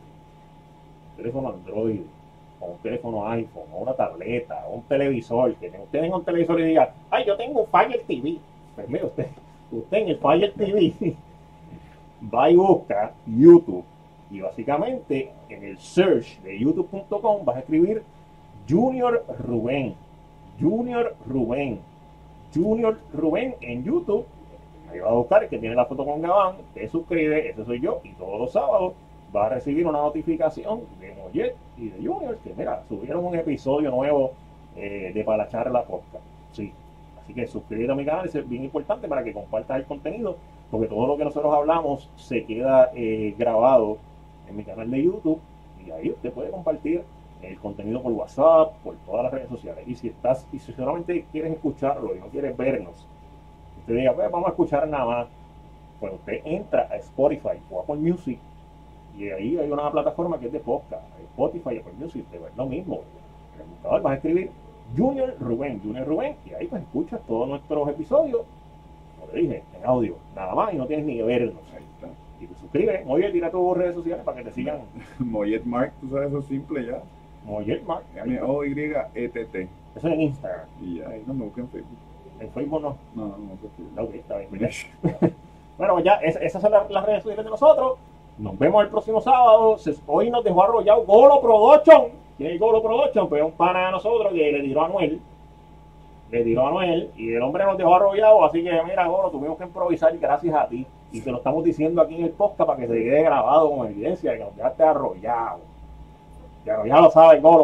S1: teléfono Android, un teléfono iPhone, o una tableta, o un televisor, que usted tenga un televisor y diga, ay, yo tengo un Fire TV. Pues usted, usted en el Fire TV *laughs* va y busca YouTube y básicamente en el search de youtube.com vas a escribir Junior Rubén, Junior Rubén, Junior Rubén en YouTube. Ahí va a buscar que tiene la foto con Gabán, te suscribe, ese soy yo, y todos los sábados va a recibir una notificación de Mollet y de Junior que mira, subieron un episodio nuevo eh, de Para la Charla Podcast. Sí. Así que suscríbete a mi canal, es bien importante para que compartas el contenido, porque todo lo que nosotros hablamos se queda eh, grabado en mi canal de YouTube y ahí usted puede compartir el contenido por WhatsApp, por todas las redes sociales. Y si estás, y si solamente quieres escucharlo y no quieres vernos, usted diga, pues vamos a escuchar nada más, pues usted entra a Spotify o Apple Music y ahí hay una plataforma que es de podcast, Spotify y Apple Music, es lo mismo. En el buscador vas a escribir Junior Rubén, Junior Rubén, y ahí pues escuchas todos nuestros episodios, como te dije, en audio, nada más, y no tienes ni que
S2: está.
S1: Y te suscribes, oye, tira tus redes sociales para que te sigan
S2: Mollet Mark, tú sabes, eso es simple ya.
S1: Moyer Mark.
S2: M-O-Y-E-T-T.
S1: Eso es en Instagram.
S2: Y ya, ahí no me busquen en Facebook.
S1: En Facebook no.
S2: No, no, no.
S1: Ok, está bien. Bueno, ya, es- esas son las redes sociales de nosotros. Nos vemos el próximo sábado. Hoy nos dejó arrollado Golo Production. ¿Quién es Golo Production? Pues es un pana de nosotros que le tiró a Anuel. Le tiró a Anuel y el hombre nos dejó arrollado. Así que, mira, Golo, tuvimos que improvisar gracias a ti. Y te lo estamos diciendo aquí en el podcast para que se quede grabado con evidencia de que nos dejaste arrollado. Ya, ya lo sabes, Golo.